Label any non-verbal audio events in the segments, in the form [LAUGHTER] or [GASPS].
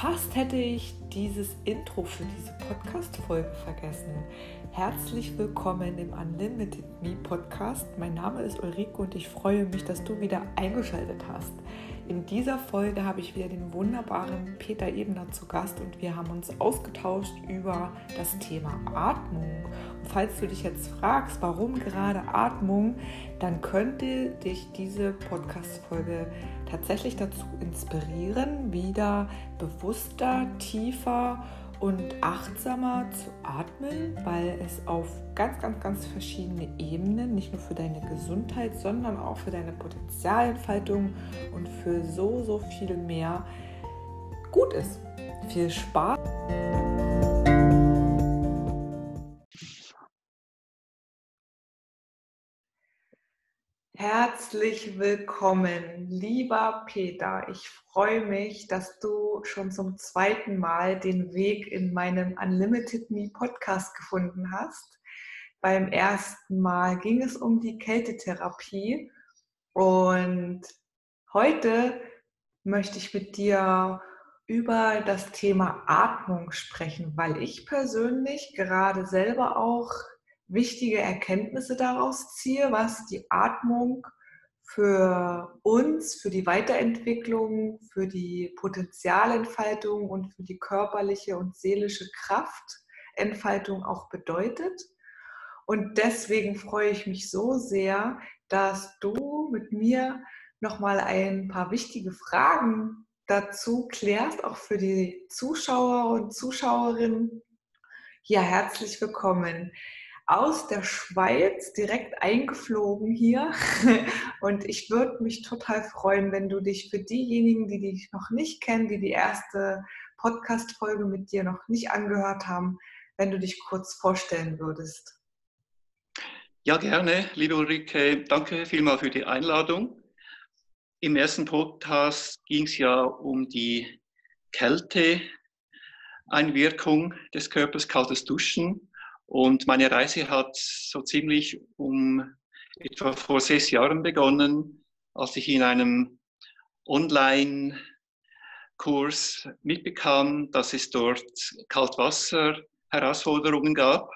Fast hätte ich dieses Intro für diese Podcast-Folge vergessen. Herzlich willkommen im Unlimited Me Podcast. Mein Name ist Ulrike und ich freue mich, dass du wieder eingeschaltet hast. In dieser Folge habe ich wieder den wunderbaren Peter Ebner zu Gast und wir haben uns ausgetauscht über das Thema Atmung. Und falls du dich jetzt fragst, warum gerade Atmung, dann könnte dich diese Podcast-Folge tatsächlich dazu inspirieren, wieder bewusster, tiefer und achtsamer zu atmen, weil es auf ganz, ganz, ganz verschiedene Ebenen, nicht nur für deine Gesundheit, sondern auch für deine Potenzialentfaltung und für so, so viel mehr gut ist. Viel Spaß! Herzlich willkommen, lieber Peter. Ich freue mich, dass du schon zum zweiten Mal den Weg in meinen Unlimited Me Podcast gefunden hast. Beim ersten Mal ging es um die Kältetherapie und heute möchte ich mit dir über das Thema Atmung sprechen, weil ich persönlich gerade selber auch wichtige Erkenntnisse daraus ziehe, was die Atmung für uns, für die Weiterentwicklung, für die Potenzialentfaltung und für die körperliche und seelische Kraftentfaltung auch bedeutet. Und deswegen freue ich mich so sehr, dass du mit mir nochmal ein paar wichtige Fragen dazu klärst, auch für die Zuschauer und Zuschauerinnen. Ja, herzlich willkommen aus der Schweiz direkt eingeflogen hier. [LAUGHS] Und ich würde mich total freuen, wenn du dich für diejenigen, die dich noch nicht kennen, die die erste Podcast-Folge mit dir noch nicht angehört haben, wenn du dich kurz vorstellen würdest. Ja, gerne, liebe Ulrike. Danke vielmals für die Einladung. Im ersten Podcast ging es ja um die Kälteeinwirkung des Körpers, kaltes Duschen. Und meine Reise hat so ziemlich um etwa vor sechs Jahren begonnen, als ich in einem Online-Kurs mitbekam, dass es dort Kaltwasser-Herausforderungen gab.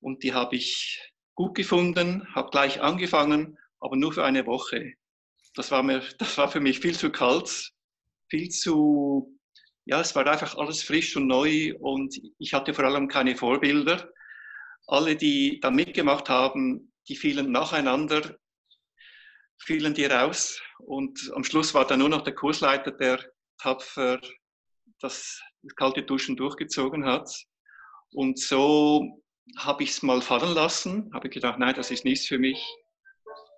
Und die habe ich gut gefunden, habe gleich angefangen, aber nur für eine Woche. Das war, mir, [LAUGHS] das war für mich viel zu kalt, viel zu, ja, es war einfach alles frisch und neu und ich hatte vor allem keine Vorbilder alle, die da mitgemacht haben, die fielen nacheinander, fielen die raus. Und am Schluss war dann nur noch der Kursleiter, der tapfer das kalte Duschen durchgezogen hat. Und so habe ich es mal fallen lassen, habe gedacht, nein, das ist nichts für mich.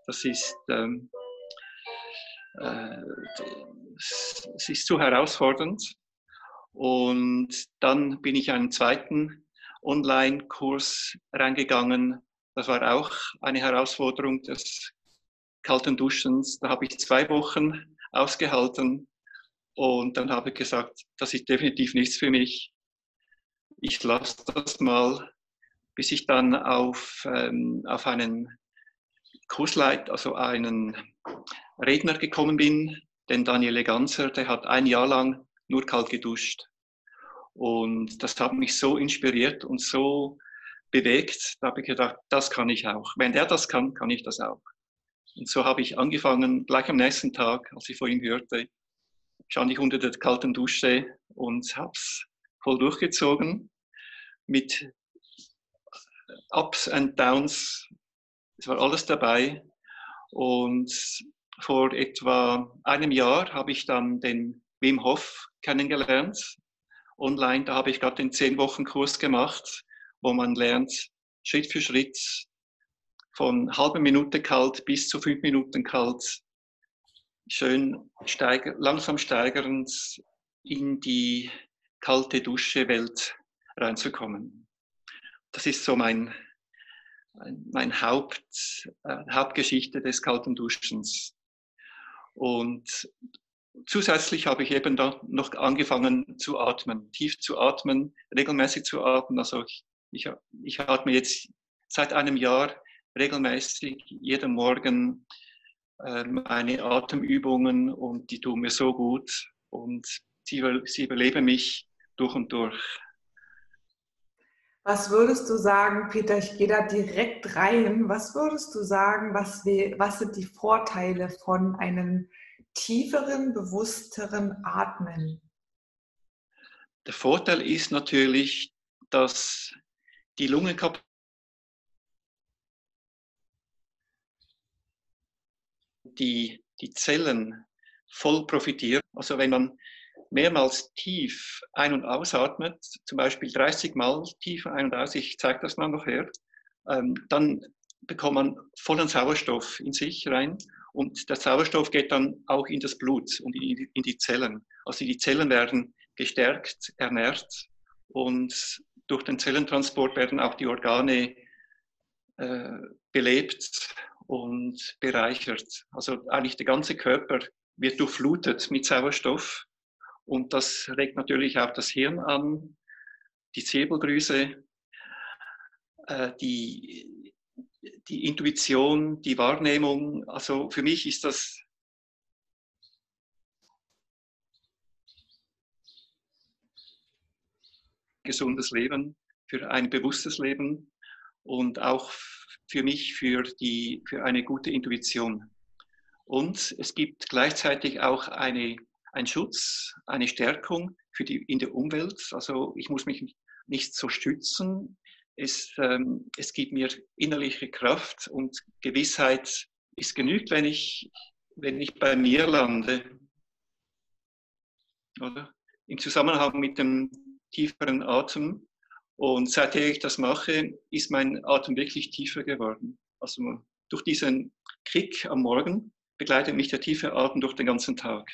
Das ist, ähm, äh, es ist zu herausfordernd. Und dann bin ich einen zweiten Online-Kurs reingegangen. Das war auch eine Herausforderung des kalten Duschens. Da habe ich zwei Wochen ausgehalten und dann habe ich gesagt, das ist definitiv nichts für mich. Ich lasse das mal, bis ich dann auf, ähm, auf einen Kursleit, also einen Redner gekommen bin, den Daniele Ganzer, der hat ein Jahr lang nur kalt geduscht. Und das hat mich so inspiriert und so bewegt. Da habe ich gedacht, das kann ich auch. Wenn der das kann, kann ich das auch. Und so habe ich angefangen, gleich am nächsten Tag, als ich vor ihm hörte, stand ich unter der kalten Dusche und habe es voll durchgezogen mit Ups and Downs. Es war alles dabei. Und vor etwa einem Jahr habe ich dann den Wim Hof kennengelernt online. Da habe ich gerade den 10-Wochen-Kurs gemacht, wo man lernt, Schritt für Schritt von halbe Minute kalt bis zu fünf Minuten kalt, schön steiger, langsam steigernd in die kalte Dusche-Welt reinzukommen. Das ist so mein, mein Haupt, äh, Hauptgeschichte des kalten Duschens. Und zusätzlich habe ich eben da noch angefangen zu atmen, tief zu atmen, regelmäßig zu atmen. Also ich, ich, ich atme jetzt seit einem Jahr regelmäßig jeden Morgen äh, meine Atemübungen und die tun mir so gut. Und sie, sie überleben mich durch und durch. Was würdest du sagen, Peter, ich gehe da direkt rein, was würdest du sagen, was, wir, was sind die Vorteile von einem tieferen, bewussteren Atmen? Der Vorteil ist natürlich, dass die Lungenkapazität die, die Zellen voll profitieren. Also wenn man mehrmals tief ein- und ausatmet, zum Beispiel 30 Mal tief ein- und aus, ich zeige das mal noch her, ähm, dann bekommt man vollen Sauerstoff in sich rein und der Sauerstoff geht dann auch in das Blut und in die, in die Zellen. Also die Zellen werden gestärkt, ernährt und durch den Zellentransport werden auch die Organe äh, belebt und bereichert. Also eigentlich der ganze Körper wird durchflutet mit Sauerstoff und das regt natürlich auch das Hirn an, die Zirbeldrüse, äh, die, die Intuition, die Wahrnehmung. Also für mich ist das gesundes Leben, für ein bewusstes Leben und auch für mich für, die, für eine gute Intuition. Und es gibt gleichzeitig auch eine, einen Schutz, eine Stärkung für die, in der Umwelt. Also ich muss mich nicht so stützen. Es, ähm, es gibt mir innerliche Kraft und Gewissheit ist genügt, wenn ich, wenn ich bei mir lande. Oder? Im Zusammenhang mit dem tieferen Atem. Und seitdem ich das mache, ist mein Atem wirklich tiefer geworden. Also durch diesen Kick am Morgen begleitet mich der tiefe Atem durch den ganzen Tag.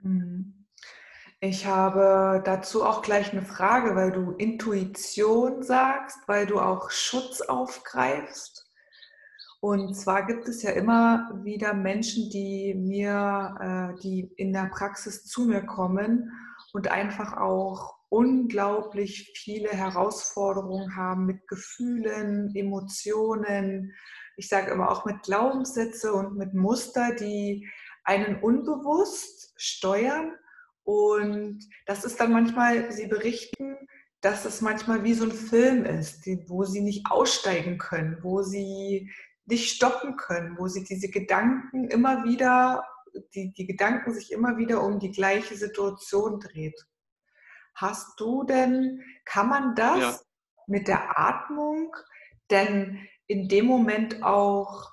Mhm. Ich habe dazu auch gleich eine Frage, weil du Intuition sagst, weil du auch Schutz aufgreifst. Und zwar gibt es ja immer wieder Menschen, die mir, äh, die in der Praxis zu mir kommen und einfach auch unglaublich viele Herausforderungen haben mit Gefühlen, Emotionen. Ich sage immer auch mit Glaubenssätze und mit Muster, die einen unbewusst steuern. Und das ist dann manchmal, Sie berichten, dass es manchmal wie so ein Film ist, wo Sie nicht aussteigen können, wo Sie nicht stoppen können, wo Sie diese Gedanken immer wieder die, die Gedanken sich immer wieder um die gleiche Situation dreht. Hast du denn, kann man das ja. mit der Atmung denn in dem Moment auch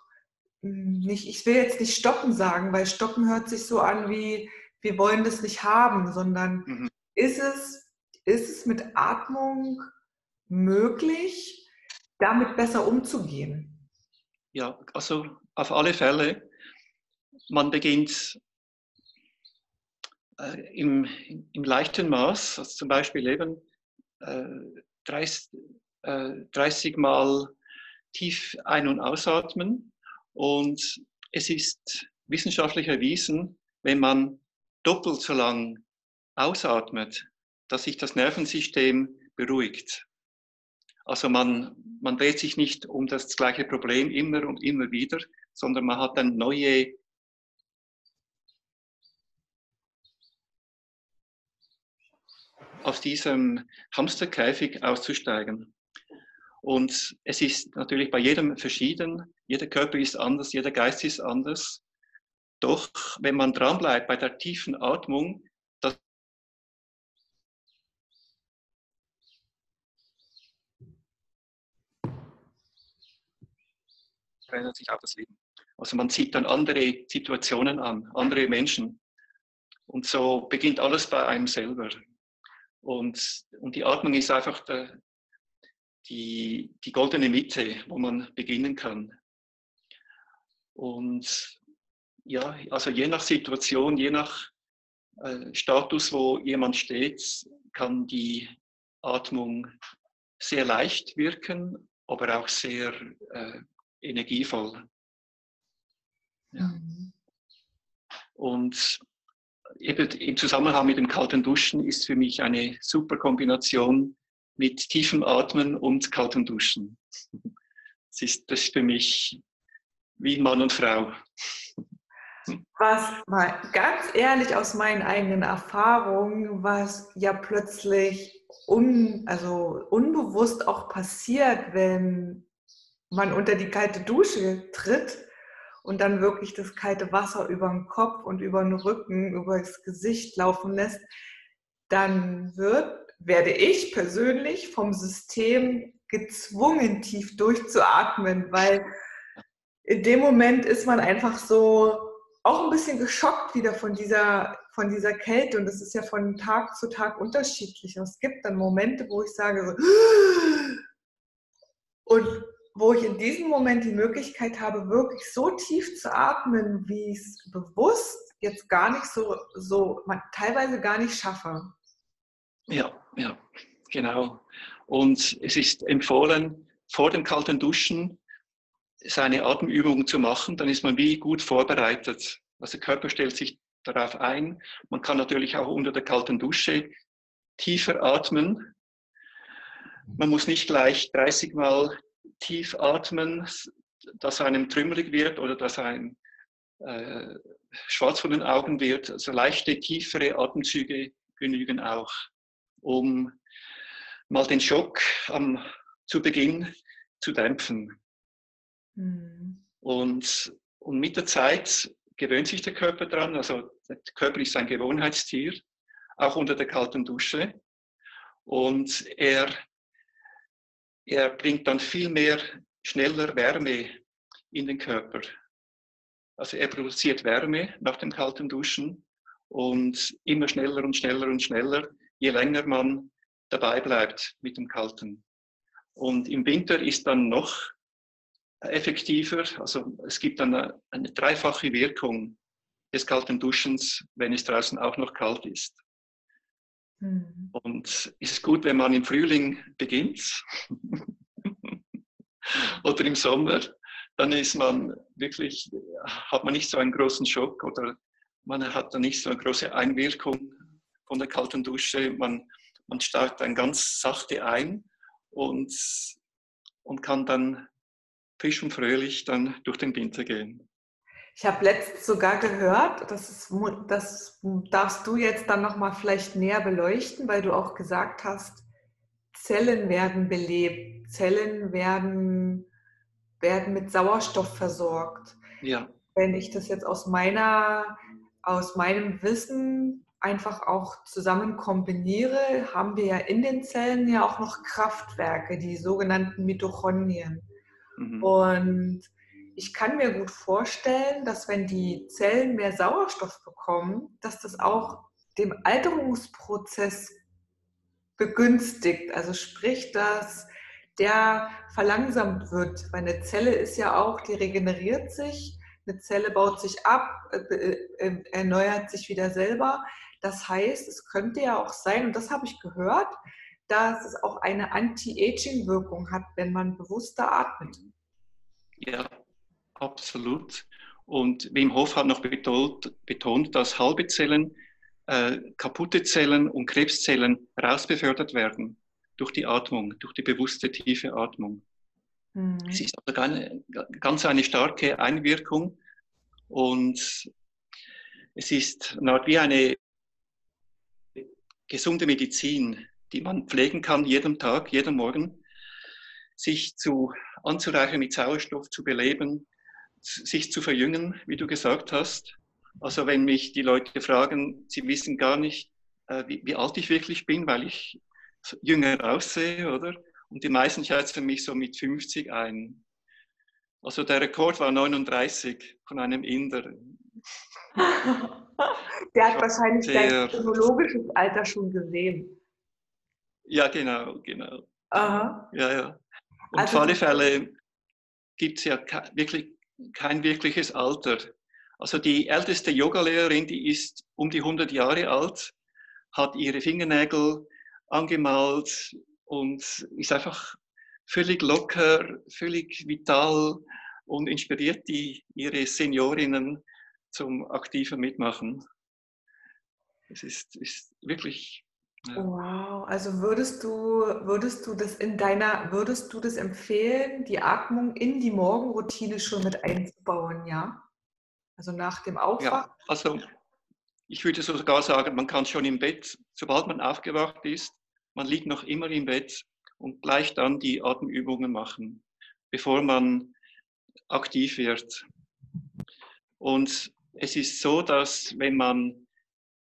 hm, nicht, ich will jetzt nicht stoppen sagen, weil stoppen hört sich so an wie, wir wollen das nicht haben, sondern mhm. ist, es, ist es mit Atmung möglich, damit besser umzugehen? Ja, also auf alle Fälle man beginnt äh, im, im, leichten Maß, also zum Beispiel eben äh, 30, äh, 30 Mal tief ein- und ausatmen. Und es ist wissenschaftlich erwiesen, wenn man doppelt so lang ausatmet, dass sich das Nervensystem beruhigt. Also man, man dreht sich nicht um das gleiche Problem immer und immer wieder, sondern man hat dann neue aus diesem Hamsterkäfig auszusteigen. Und es ist natürlich bei jedem verschieden. Jeder Körper ist anders, jeder Geist ist anders. Doch wenn man dranbleibt bei der tiefen Atmung, das verändert sich auch das Leben. Also man zieht dann andere Situationen an, andere Menschen. Und so beginnt alles bei einem selber. Und, und die Atmung ist einfach der, die, die goldene Mitte, wo man beginnen kann. Und ja, also je nach Situation, je nach äh, Status, wo jemand steht, kann die Atmung sehr leicht wirken, aber auch sehr äh, energievoll. Ja. Mhm. Und eben im Zusammenhang mit dem kalten Duschen ist für mich eine super Kombination mit tiefem Atmen und kaltem Duschen. Das ist, das ist für mich wie Mann und Frau. Was mal ganz ehrlich aus meinen eigenen Erfahrungen, was ja plötzlich un, also unbewusst auch passiert, wenn man unter die kalte Dusche tritt und dann wirklich das kalte Wasser über den Kopf und über den Rücken, über das Gesicht laufen lässt, dann wird, werde ich persönlich vom System gezwungen, tief durchzuatmen, weil in dem Moment ist man einfach so auch ein bisschen geschockt wieder von dieser, von dieser Kälte und das ist ja von Tag zu Tag unterschiedlich. Und es gibt dann Momente, wo ich sage so, [GASPS] und wo ich in diesem Moment die Möglichkeit habe, wirklich so tief zu atmen, wie ich es bewusst jetzt gar nicht so, so teilweise gar nicht schaffe. Ja, ja, genau. Und es ist empfohlen, vor dem kalten Duschen seine Atemübungen zu machen, dann ist man wie gut vorbereitet. Also der Körper stellt sich darauf ein. Man kann natürlich auch unter der kalten Dusche tiefer atmen. Man muss nicht gleich 30 Mal tief atmen, dass einem trümmelig wird oder dass einem äh, schwarz vor den Augen wird. Also leichte, tiefere Atemzüge genügen auch, um mal den Schock am, zu Beginn zu dämpfen. Mhm. Und, und mit der Zeit gewöhnt sich der Körper dran. Also der Körper ist ein Gewohnheitstier, auch unter der kalten Dusche. Und er er bringt dann viel mehr schneller Wärme in den Körper. Also er produziert Wärme nach dem kalten Duschen und immer schneller und schneller und schneller, je länger man dabei bleibt mit dem kalten. Und im Winter ist dann noch effektiver, also es gibt dann eine, eine dreifache Wirkung des kalten Duschens, wenn es draußen auch noch kalt ist. Mhm. Und es ist gut, wenn man im Frühling beginnt [LAUGHS] oder im Sommer, dann ist man wirklich, hat man nicht so einen großen Schock oder man hat dann nicht so eine große Einwirkung von der kalten Dusche. Man, man steigt dann ganz sachte ein und, und kann dann frisch und fröhlich dann durch den Winter gehen. Ich habe letztens sogar gehört, das, ist, das darfst du jetzt dann nochmal vielleicht näher beleuchten, weil du auch gesagt hast, Zellen werden belebt, Zellen werden, werden mit Sauerstoff versorgt. Ja. Wenn ich das jetzt aus meiner, aus meinem Wissen einfach auch zusammen kombiniere, haben wir ja in den Zellen ja auch noch Kraftwerke, die sogenannten Mitochondrien. Mhm. Und ich kann mir gut vorstellen, dass wenn die Zellen mehr Sauerstoff bekommen, dass das auch dem Alterungsprozess begünstigt. Also sprich, dass der verlangsamt wird. Weil eine Zelle ist ja auch, die regeneriert sich, eine Zelle baut sich ab, äh, äh, äh, erneuert sich wieder selber. Das heißt, es könnte ja auch sein, und das habe ich gehört, dass es auch eine Anti-Aging-Wirkung hat, wenn man bewusster atmet. Ja, absolut. Und Wim Hof hat noch betont, betont dass halbe Zellen, äh, kaputte Zellen und Krebszellen rausbefördert werden durch die Atmung, durch die bewusste tiefe Atmung. Mhm. Es ist also eine, ganz eine starke Einwirkung und es ist wie eine gesunde Medizin, die man pflegen kann jeden Tag, jeden Morgen, sich zu, anzureichern mit Sauerstoff, zu beleben, sich zu verjüngen, wie du gesagt hast. Also wenn mich die Leute fragen, sie wissen gar nicht, äh, wie, wie, alt ich wirklich bin, weil ich jünger aussehe, oder? Und die meisten schätzen mich so mit 50 ein. Also der Rekord war 39 von einem Inder. [LAUGHS] der hat wahrscheinlich dein chronologisches Alter schon gesehen. Ja, genau, genau. Aha. Ja, ja. Und also, auf alle Fälle gibt es ja wirklich kein wirkliches Alter. Also die älteste Yogalehrerin, die ist um die 100 Jahre alt, hat ihre Fingernägel angemalt und ist einfach völlig locker, völlig vital und inspiriert die, ihre Seniorinnen zum aktiven Mitmachen. Es ist, ist wirklich ja. Wow, also würdest du, würdest du das in deiner, würdest du das empfehlen, die Atmung in die Morgenroutine schon mit einzubauen, ja? Also nach dem Aufwachen? Ja, also ich würde sogar sagen, man kann schon im Bett, sobald man aufgewacht ist, man liegt noch immer im Bett und gleich dann die Atemübungen machen, bevor man aktiv wird. Und es ist so, dass wenn man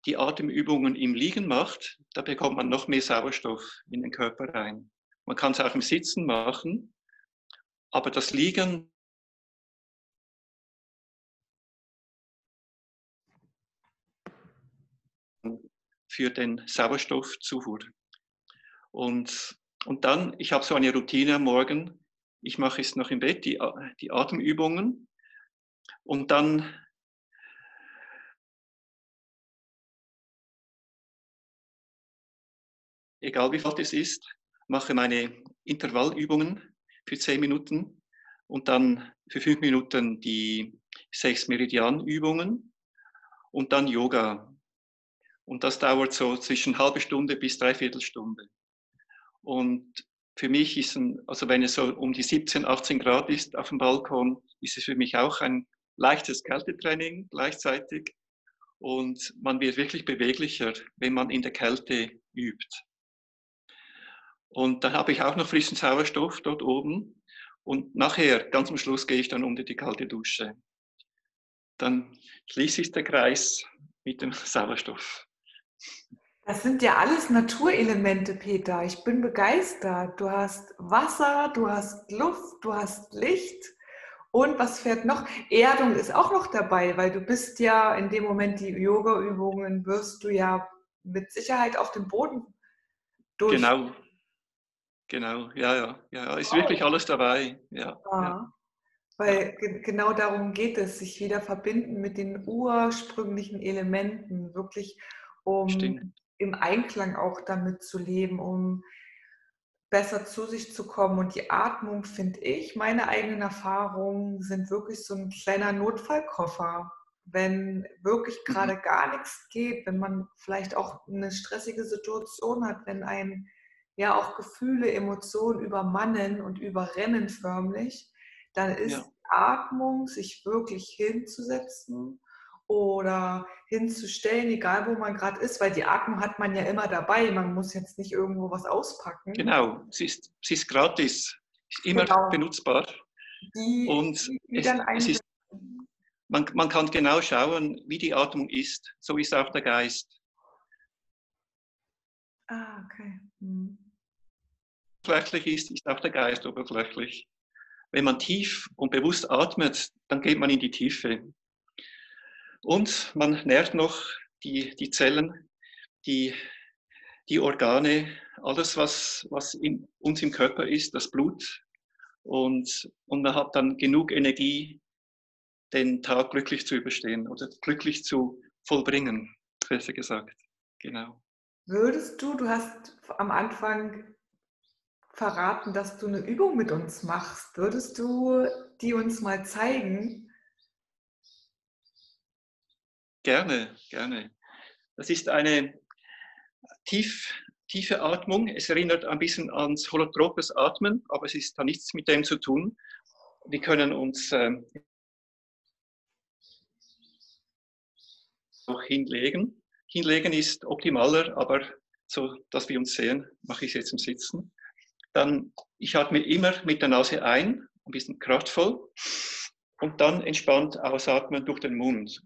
die Atemübungen im Liegen macht, da bekommt man noch mehr Sauerstoff in den Körper rein. Man kann es auch im Sitzen machen, aber das Liegen für den Sauerstoffzufuhr. Und, und dann, ich habe so eine Routine am Morgen, ich mache es noch im Bett, die, die Atemübungen und dann egal wie alt es ist, mache meine Intervallübungen für zehn Minuten und dann für fünf Minuten die sechs Meridianübungen und dann Yoga. Und das dauert so zwischen halbe Stunde bis dreiviertel Stunde. Und für mich ist, ein, also wenn es so um die 17, 18 Grad ist auf dem Balkon, ist es für mich auch ein leichtes Kältetraining gleichzeitig. Und man wird wirklich beweglicher, wenn man in der Kälte übt. Und dann habe ich auch noch frischen Sauerstoff dort oben. Und nachher, ganz am Schluss, gehe ich dann unter die kalte Dusche. Dann schließe ich den Kreis mit dem [LAUGHS] Sauerstoff. Das sind ja alles Naturelemente, Peter. Ich bin begeistert. Du hast Wasser, du hast Luft, du hast Licht. Und was fährt noch? Erdung ist auch noch dabei, weil du bist ja in dem Moment die Yoga-Übungen wirst du ja mit Sicherheit auf dem Boden durch. Genau, Genau, ja, ja, ja, ist wirklich alles dabei. Ja, ja. ja. Weil ge genau darum geht es, sich wieder verbinden mit den ursprünglichen Elementen, wirklich um Stimmt. im Einklang auch damit zu leben, um besser zu sich zu kommen. Und die Atmung, finde ich, meine eigenen Erfahrungen sind wirklich so ein kleiner Notfallkoffer. Wenn wirklich mhm. gerade mhm. gar nichts geht, wenn man vielleicht auch eine stressige Situation hat, wenn ein ja auch Gefühle, Emotionen übermannen und überrennen förmlich, dann ist ja. Atmung, sich wirklich hinzusetzen oder hinzustellen, egal wo man gerade ist, weil die Atmung hat man ja immer dabei. Man muss jetzt nicht irgendwo was auspacken. Genau, sie ist, sie ist gratis, ist immer genau. benutzbar. Die, und die es, es ist, man, man kann genau schauen, wie die Atmung ist. So ist auch der Geist. Ah, okay. Hm oberflächlich ist, ist auch der Geist oberflächlich. Wenn man tief und bewusst atmet, dann geht man in die Tiefe. Und man nährt noch die, die Zellen, die, die Organe, alles, was, was in uns im Körper ist, das Blut. Und, und man hat dann genug Energie, den Tag glücklich zu überstehen oder glücklich zu vollbringen, besser gesagt. Genau. Würdest du, du hast am Anfang verraten, dass du eine Übung mit uns machst. Würdest du die uns mal zeigen? Gerne, gerne. Das ist eine tief, tiefe Atmung. Es erinnert ein bisschen ans holotropes Atmen, aber es ist da nichts mit dem zu tun. Wir können uns ähm, auch hinlegen. Hinlegen ist optimaler, aber so, dass wir uns sehen, mache ich es jetzt im Sitzen. Dann, ich atme immer mit der Nase ein, ein bisschen kraftvoll und dann entspannt ausatmen durch den Mund.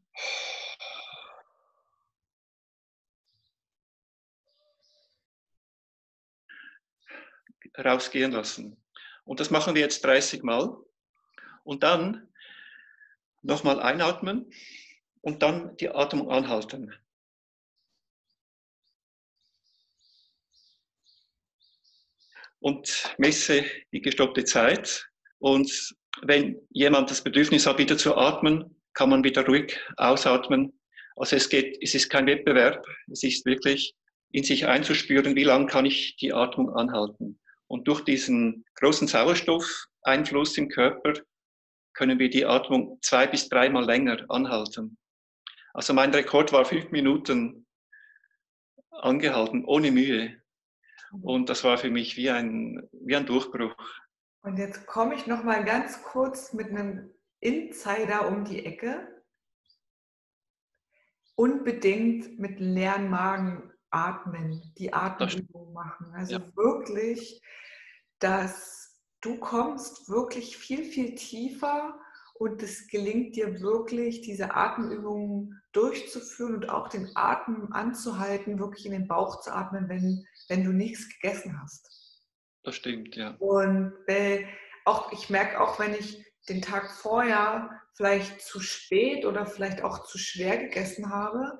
Rausgehen lassen. Und das machen wir jetzt 30 Mal. Und dann nochmal einatmen und dann die Atmung anhalten. Und messe die gestoppte Zeit. Und wenn jemand das Bedürfnis hat, wieder zu atmen, kann man wieder ruhig ausatmen. Also es geht, es ist kein Wettbewerb, es ist wirklich in sich einzuspüren, wie lange kann ich die Atmung anhalten. Und durch diesen großen Sauerstoffeinfluss im Körper können wir die Atmung zwei bis dreimal länger anhalten. Also mein Rekord war fünf Minuten angehalten, ohne Mühe. Und das war für mich wie ein, wie ein Durchbruch. Und jetzt komme ich noch mal ganz kurz mit einem Insider um die Ecke. unbedingt mit leeren Magen atmen, die Atemübung machen. Also ja. wirklich, dass du kommst wirklich viel, viel tiefer und es gelingt dir wirklich, diese Atemübungen durchzuführen und auch den Atem anzuhalten, wirklich in den Bauch zu atmen, wenn, wenn du nichts gegessen hast. Das stimmt, ja. Und äh, auch, ich merke auch, wenn ich den Tag vorher vielleicht zu spät oder vielleicht auch zu schwer gegessen habe,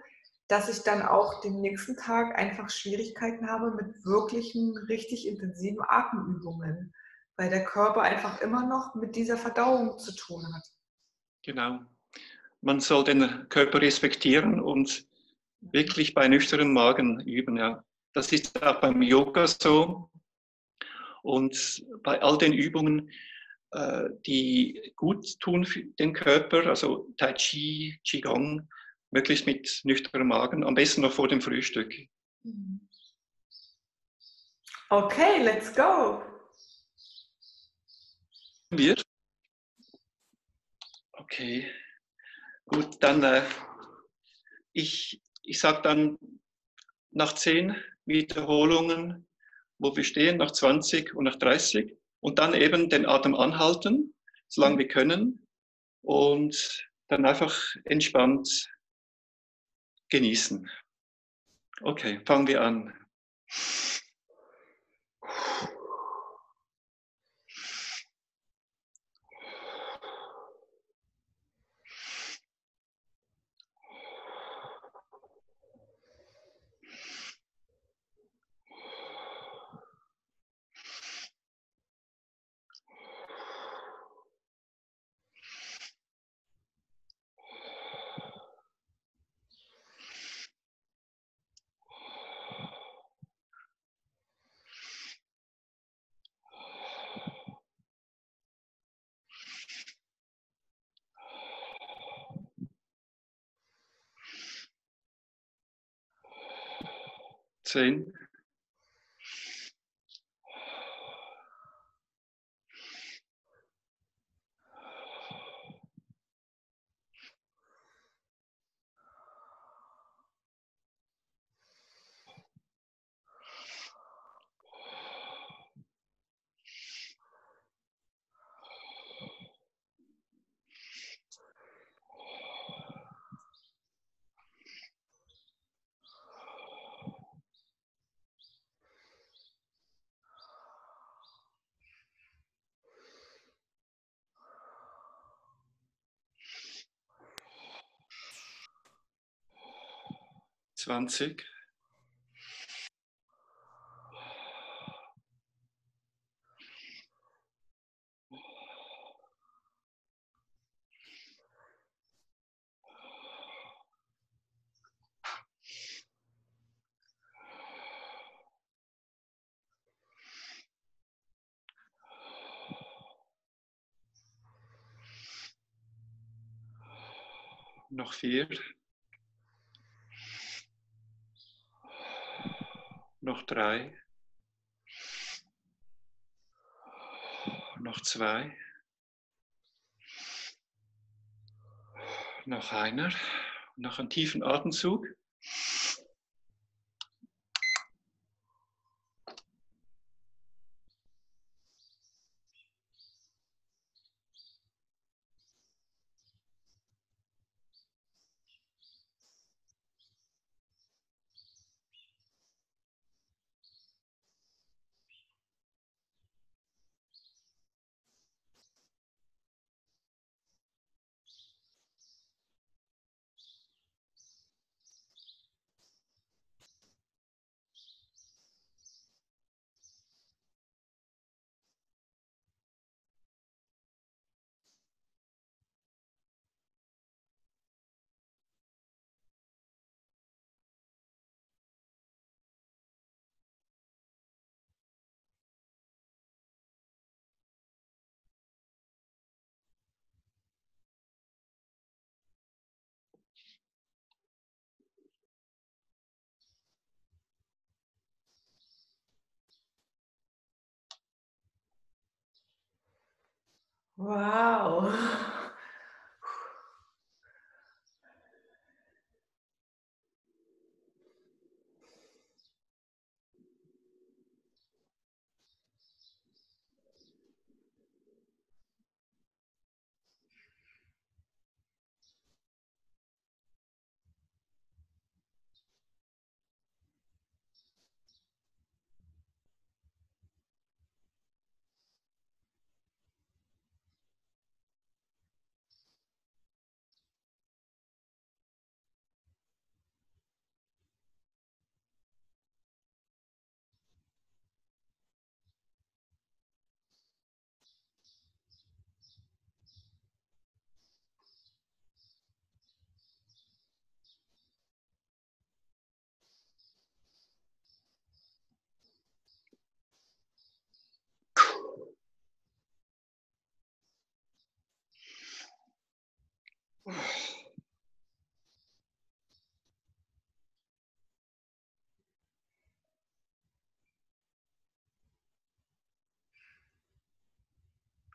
dass ich dann auch den nächsten Tag einfach Schwierigkeiten habe mit wirklichen, richtig intensiven Atemübungen, weil der Körper einfach immer noch mit dieser Verdauung zu tun hat. Genau. Man soll den Körper respektieren und wirklich bei nüchternem Magen üben. Ja. Das ist auch beim Yoga so. Und bei all den Übungen, äh, die gut tun für den Körper, also Tai Chi, Qigong, möglichst mit nüchternem Magen, am besten noch vor dem Frühstück. Okay, let's go. Wir. Okay, gut, dann äh, ich, ich sage dann nach zehn Wiederholungen, wo wir stehen, nach 20 und nach 30 und dann eben den Atem anhalten, solange wir können und dann einfach entspannt genießen. Okay, fangen wir an. 10. zwanzig. Noch vier. Noch drei. Noch zwei. Noch einer. Noch einen tiefen Atemzug. Wow. [LAUGHS]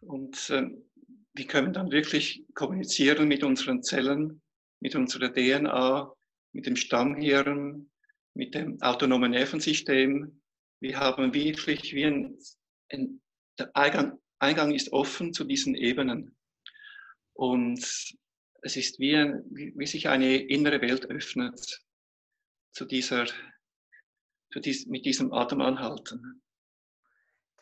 Und äh, wir können dann wirklich kommunizieren mit unseren Zellen, mit unserer DNA, mit dem Stammhirn, mit dem autonomen Nervensystem. Wir haben wirklich wie ein, ein der Eingang, Eingang ist offen zu diesen Ebenen. Und es ist wie, ein, wie sich eine innere Welt öffnet zu dieser, zu dies, mit diesem Atemanhalten.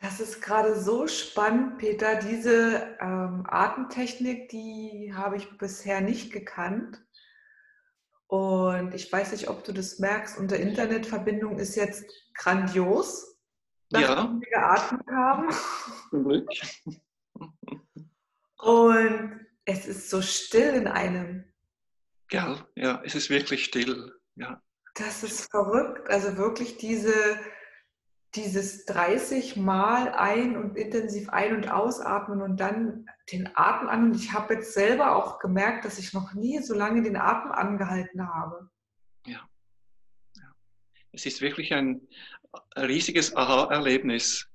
Das ist gerade so spannend, Peter. Diese ähm, Atemtechnik, die habe ich bisher nicht gekannt. Und ich weiß nicht, ob du das merkst, unsere Internetverbindung ist jetzt grandios, nachdem ja. wir geatmet haben. Zum Glück. Und es ist so still in einem. Ja, ja, es ist wirklich still. Ja. Das ist verrückt. Also wirklich diese dieses 30 Mal ein- und intensiv ein- und ausatmen und dann den Atem an. Und ich habe jetzt selber auch gemerkt, dass ich noch nie so lange den Atem angehalten habe. Ja. ja. Es ist wirklich ein riesiges Aha-Erlebnis,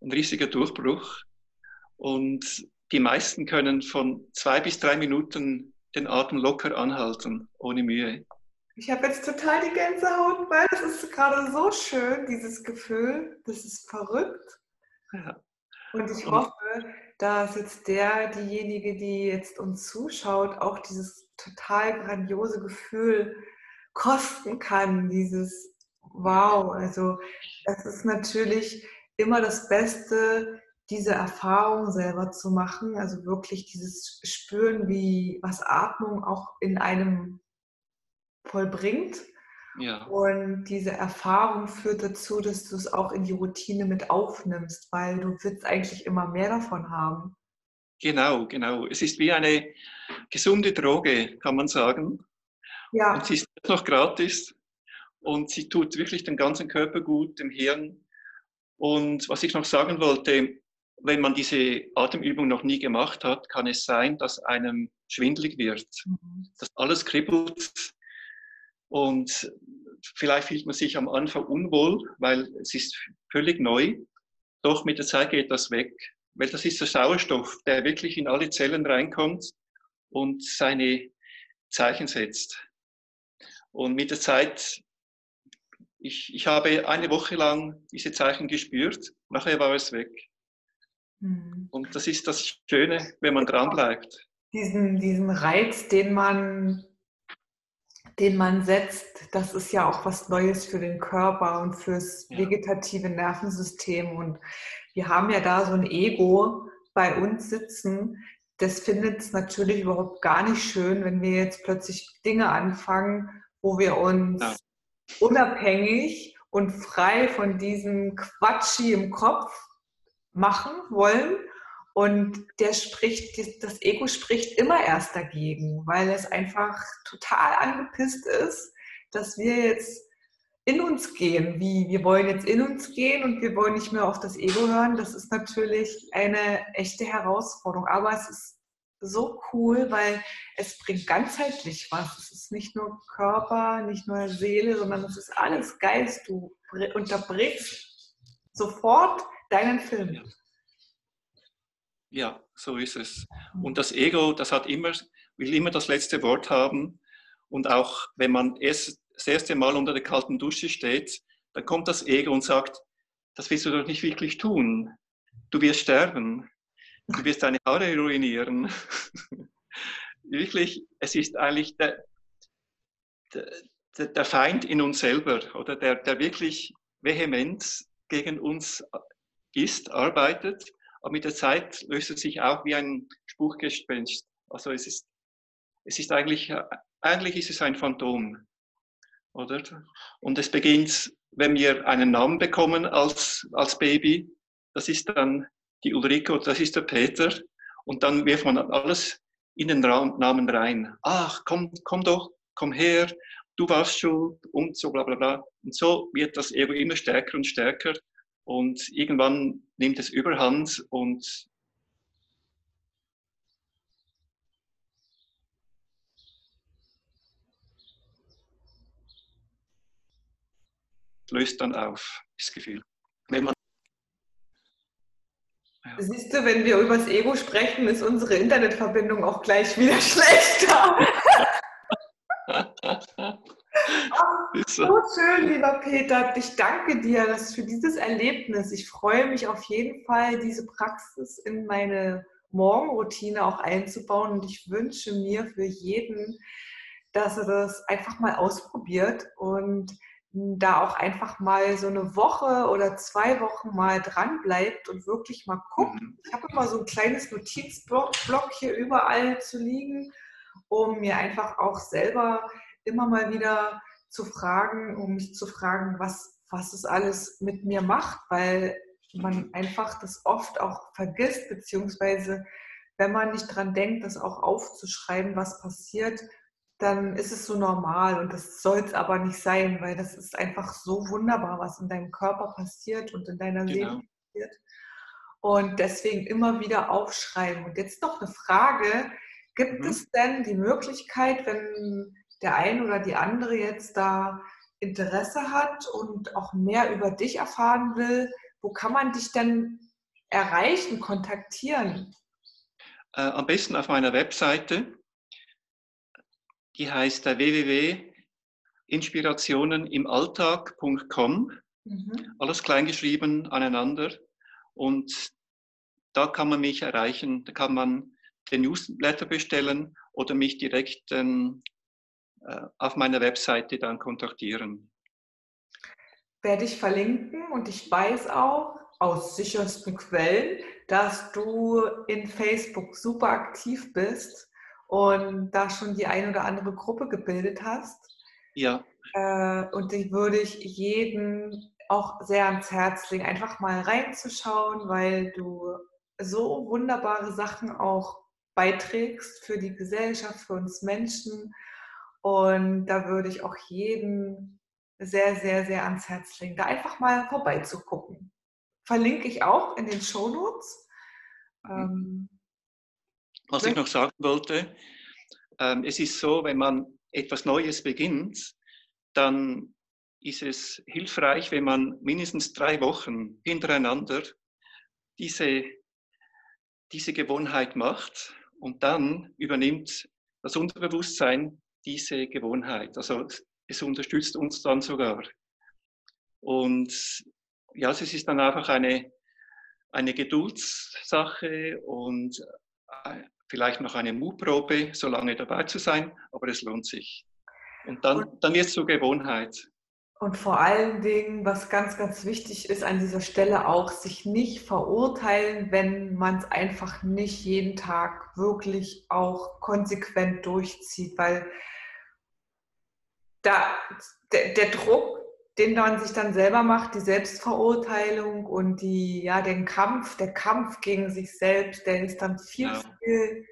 ein riesiger Durchbruch. Und die meisten können von zwei bis drei Minuten den Atem locker anhalten, ohne Mühe. Ich habe jetzt total die Gänsehaut, weil das ist gerade so schön, dieses Gefühl. Das ist verrückt. Ja. Und ich hoffe, dass jetzt der, diejenige, die jetzt uns zuschaut, auch dieses total grandiose Gefühl kosten kann. Dieses Wow. Also, das ist natürlich immer das Beste, diese Erfahrung selber zu machen. Also wirklich dieses Spüren, wie was Atmung auch in einem vollbringt. Ja. Und diese Erfahrung führt dazu, dass du es auch in die Routine mit aufnimmst, weil du willst eigentlich immer mehr davon haben. Genau, genau. Es ist wie eine gesunde Droge, kann man sagen. Ja. Und sie ist noch gratis und sie tut wirklich dem ganzen Körper gut, dem Hirn. Und was ich noch sagen wollte, wenn man diese Atemübung noch nie gemacht hat, kann es sein, dass einem schwindlig wird, mhm. dass alles kribbelt, und vielleicht fühlt man sich am Anfang unwohl, weil es ist völlig neu. Doch mit der Zeit geht das weg, weil das ist der Sauerstoff, der wirklich in alle Zellen reinkommt und seine Zeichen setzt. Und mit der Zeit, ich, ich habe eine Woche lang diese Zeichen gespürt, nachher war es weg. Mhm. Und das ist das Schöne, wenn man dranbleibt. Diesen, diesen Reiz, den man den man setzt, das ist ja auch was Neues für den Körper und fürs vegetative Nervensystem. Und wir haben ja da so ein Ego bei uns sitzen. Das findet es natürlich überhaupt gar nicht schön, wenn wir jetzt plötzlich Dinge anfangen, wo wir uns ja. unabhängig und frei von diesem Quatschi im Kopf machen wollen und der spricht, das Ego spricht immer erst dagegen, weil es einfach total angepisst ist, dass wir jetzt in uns gehen. Wie wir wollen jetzt in uns gehen und wir wollen nicht mehr auf das Ego hören. Das ist natürlich eine echte Herausforderung. Aber es ist so cool, weil es bringt ganzheitlich was. Es ist nicht nur Körper, nicht nur Seele, sondern es ist alles Geist. Du unterbrichst sofort deinen Film. Ja, so ist es. Und das Ego, das hat immer, will immer das letzte Wort haben. Und auch wenn man erst, das erste Mal unter der kalten Dusche steht, dann kommt das Ego und sagt, das willst du doch nicht wirklich tun. Du wirst sterben. Du wirst deine Haare ruinieren. [LAUGHS] wirklich, es ist eigentlich der, der, der Feind in uns selber oder der, der wirklich vehement gegen uns ist, arbeitet aber mit der Zeit löst es sich auch wie ein Spruchgespenst. Also es ist, es ist eigentlich, eigentlich ist es ein Phantom, oder? Und es beginnt, wenn wir einen Namen bekommen als, als Baby, das ist dann die Ulrike oder das ist der Peter. Und dann wirft man alles in den Namen rein. Ach, komm, komm doch, komm her, du warst schuld und so bla bla bla. Und so wird das Ego immer stärker und stärker. Und irgendwann nimmt es Überhand und löst dann auf, das Gefühl. Wenn man ja. Siehst du, wenn wir über das Ego sprechen, ist unsere Internetverbindung auch gleich wieder [LAUGHS] schlechter. [LAUGHS] Ach, so schön, lieber Peter. Ich danke dir dass für dieses Erlebnis. Ich freue mich auf jeden Fall, diese Praxis in meine Morgenroutine auch einzubauen. Und ich wünsche mir für jeden, dass er das einfach mal ausprobiert und da auch einfach mal so eine Woche oder zwei Wochen mal dran bleibt und wirklich mal guckt. Mhm. Ich habe immer so ein kleines Notizblock hier überall zu liegen, um mir einfach auch selber immer mal wieder zu fragen, um mich zu fragen, was, was es alles mit mir macht, weil man einfach das oft auch vergisst, beziehungsweise wenn man nicht dran denkt, das auch aufzuschreiben, was passiert, dann ist es so normal und das soll es aber nicht sein, weil das ist einfach so wunderbar, was in deinem Körper passiert und in deiner genau. Seele passiert. Und deswegen immer wieder aufschreiben. Und jetzt noch eine Frage, gibt mhm. es denn die Möglichkeit, wenn der eine oder die andere jetzt da Interesse hat und auch mehr über dich erfahren will, wo kann man dich denn erreichen, kontaktieren? Äh, am besten auf meiner Webseite. Die heißt www.inspirationenimalltag.com. Mhm. Alles kleingeschrieben aneinander. Und da kann man mich erreichen. Da kann man den Newsletter bestellen oder mich direkt ähm, äh, auf meiner Webseite dann kontaktieren. Werde ich verlinken und ich weiß auch aus sichersten Quellen, dass du in Facebook super aktiv bist und da schon die ein oder andere Gruppe gebildet hast. Ja. Äh, und die würde ich jedem auch sehr ans Herz legen, einfach mal reinzuschauen, weil du so wunderbare Sachen auch beiträgst für die Gesellschaft, für uns Menschen. Und da würde ich auch jeden sehr, sehr, sehr ans Herz legen, da einfach mal vorbeizugucken. Verlinke ich auch in den Shownotes. Mhm. Ähm, Was ich noch sagen wollte, ähm, es ist so, wenn man etwas Neues beginnt, dann ist es hilfreich, wenn man mindestens drei Wochen hintereinander diese, diese Gewohnheit macht und dann übernimmt das Unterbewusstsein diese Gewohnheit. Also es unterstützt uns dann sogar. Und ja, es ist dann einfach eine, eine Geduldssache und äh, vielleicht noch eine Mutprobe, so lange dabei zu sein, aber es lohnt sich. Und dann, dann wird es zur Gewohnheit. Und vor allen Dingen, was ganz, ganz wichtig ist an dieser Stelle auch, sich nicht verurteilen, wenn man es einfach nicht jeden Tag wirklich auch konsequent durchzieht, weil da, der, der Druck, den man sich dann selber macht, die Selbstverurteilung und die, ja, den Kampf, der Kampf gegen sich selbst, der ist dann viel, ja. viel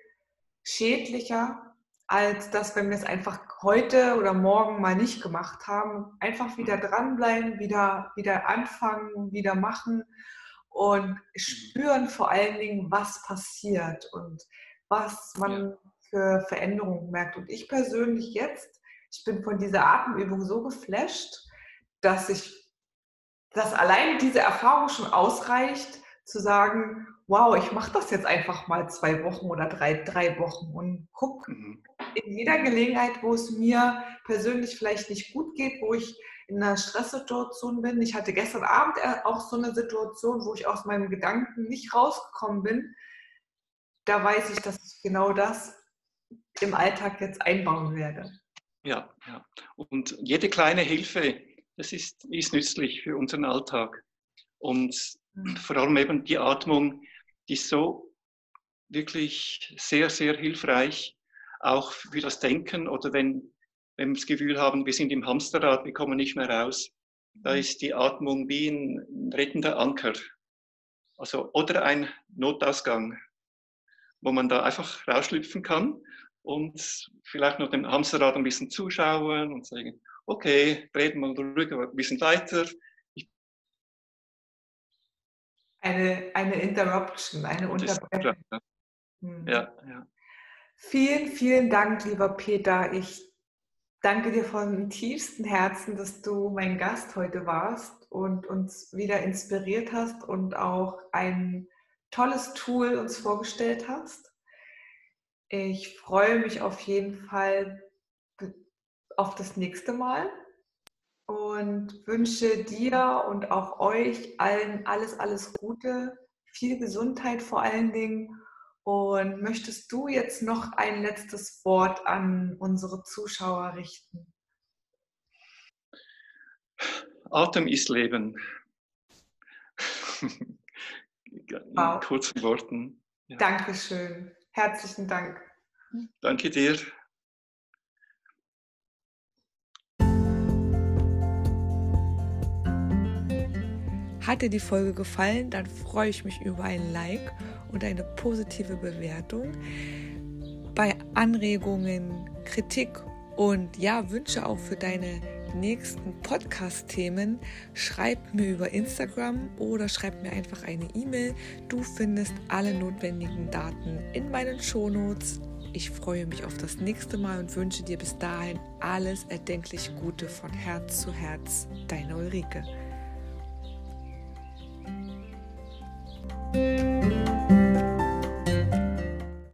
schädlicher, als das, wenn wir es einfach heute oder morgen mal nicht gemacht haben. Einfach wieder mhm. dranbleiben, wieder, wieder anfangen, wieder machen und mhm. spüren vor allen Dingen, was passiert und was man für Veränderungen merkt. Und ich persönlich jetzt ich bin von dieser Atemübung so geflasht, dass ich, dass allein diese Erfahrung schon ausreicht, zu sagen, wow, ich mache das jetzt einfach mal zwei Wochen oder drei, drei Wochen und gucke mhm. In jeder Gelegenheit, wo es mir persönlich vielleicht nicht gut geht, wo ich in einer Stresssituation bin. Ich hatte gestern Abend auch so eine Situation, wo ich aus meinem Gedanken nicht rausgekommen bin. Da weiß ich, dass ich genau das im Alltag jetzt einbauen werde. Ja, ja. Und jede kleine Hilfe, das ist, ist nützlich für unseren Alltag. Und mhm. vor allem eben die Atmung, die ist so wirklich sehr, sehr hilfreich, auch für das Denken oder wenn, wenn wir das Gefühl haben, wir sind im Hamsterrad, wir kommen nicht mehr raus. Da mhm. ist die Atmung wie ein rettender Anker. Also, oder ein Notausgang, wo man da einfach rausschlüpfen kann und vielleicht noch dem Hamsterrad ein bisschen zuschauen und sagen, okay, reden wir ein bisschen weiter. Eine, eine Interruption, eine Unterbrechung. Hm. Ja, ja. Vielen, vielen Dank, lieber Peter. Ich danke dir von tiefstem Herzen, dass du mein Gast heute warst und uns wieder inspiriert hast und auch ein tolles Tool uns vorgestellt hast. Ich freue mich auf jeden Fall auf das nächste Mal und wünsche dir und auch euch allen alles, alles Gute, viel Gesundheit vor allen Dingen. Und möchtest du jetzt noch ein letztes Wort an unsere Zuschauer richten? Atem ist Leben. In wow. kurzen Worten. Ja. Dankeschön. Herzlichen Dank. Danke dir. Hat dir die Folge gefallen, dann freue ich mich über ein Like und eine positive Bewertung. Bei Anregungen, Kritik und ja, Wünsche auch für deine nächsten Podcast-Themen, schreib mir über Instagram oder schreib mir einfach eine E-Mail. Du findest alle notwendigen Daten in meinen Shownotes. Ich freue mich auf das nächste Mal und wünsche dir bis dahin alles erdenklich Gute von Herz zu Herz. Deine Ulrike.